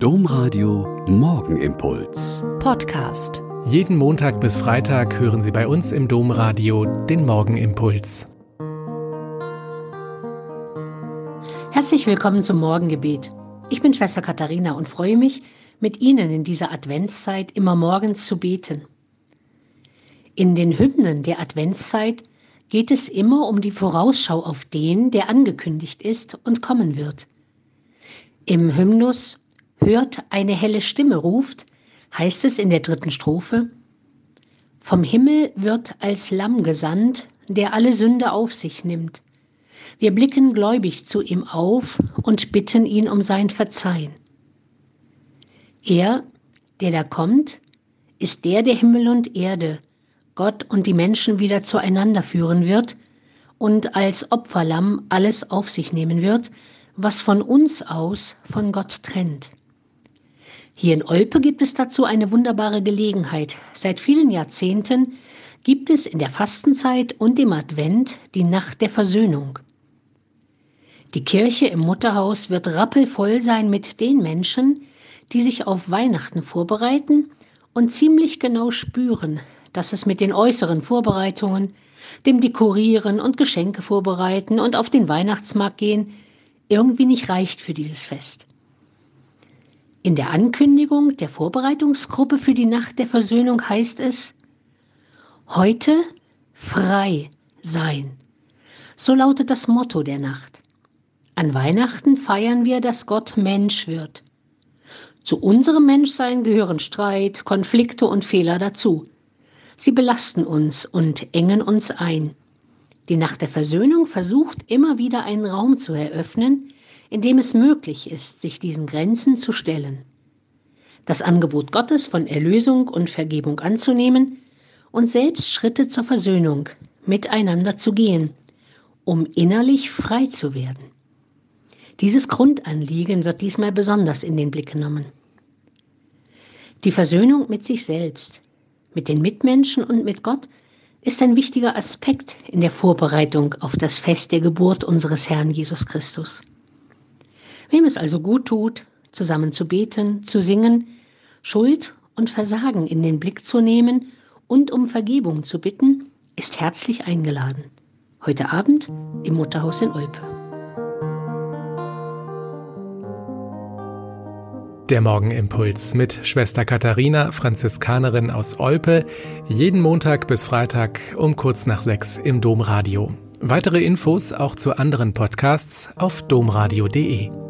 Domradio Morgenimpuls. Podcast. Jeden Montag bis Freitag hören Sie bei uns im Domradio den Morgenimpuls. Herzlich willkommen zum Morgengebet. Ich bin Schwester Katharina und freue mich, mit Ihnen in dieser Adventszeit immer morgens zu beten. In den Hymnen der Adventszeit geht es immer um die Vorausschau auf den, der angekündigt ist und kommen wird. Im Hymnus Hört eine helle Stimme ruft, heißt es in der dritten Strophe, Vom Himmel wird als Lamm gesandt, der alle Sünde auf sich nimmt. Wir blicken gläubig zu ihm auf und bitten ihn um sein Verzeihen. Er, der da kommt, ist der, der Himmel und Erde, Gott und die Menschen wieder zueinander führen wird und als Opferlamm alles auf sich nehmen wird, was von uns aus von Gott trennt. Hier in Olpe gibt es dazu eine wunderbare Gelegenheit. Seit vielen Jahrzehnten gibt es in der Fastenzeit und im Advent die Nacht der Versöhnung. Die Kirche im Mutterhaus wird rappelvoll sein mit den Menschen, die sich auf Weihnachten vorbereiten und ziemlich genau spüren, dass es mit den äußeren Vorbereitungen, dem Dekorieren und Geschenke vorbereiten und auf den Weihnachtsmarkt gehen, irgendwie nicht reicht für dieses Fest. In der Ankündigung der Vorbereitungsgruppe für die Nacht der Versöhnung heißt es, heute frei sein. So lautet das Motto der Nacht. An Weihnachten feiern wir, dass Gott Mensch wird. Zu unserem Menschsein gehören Streit, Konflikte und Fehler dazu. Sie belasten uns und engen uns ein. Die Nacht der Versöhnung versucht immer wieder einen Raum zu eröffnen, in dem es möglich ist, sich diesen Grenzen zu stellen. Das Angebot Gottes von Erlösung und Vergebung anzunehmen und selbst Schritte zur Versöhnung miteinander zu gehen, um innerlich frei zu werden. Dieses Grundanliegen wird diesmal besonders in den Blick genommen. Die Versöhnung mit sich selbst, mit den Mitmenschen und mit Gott ist ein wichtiger Aspekt in der Vorbereitung auf das Fest der Geburt unseres Herrn Jesus Christus. Wem es also gut tut, zusammen zu beten, zu singen, Schuld und Versagen in den Blick zu nehmen und um Vergebung zu bitten, ist herzlich eingeladen. Heute Abend im Mutterhaus in Olpe. Der Morgenimpuls mit Schwester Katharina, Franziskanerin aus Olpe, jeden Montag bis Freitag um kurz nach sechs im Domradio. Weitere Infos auch zu anderen Podcasts auf domradio.de.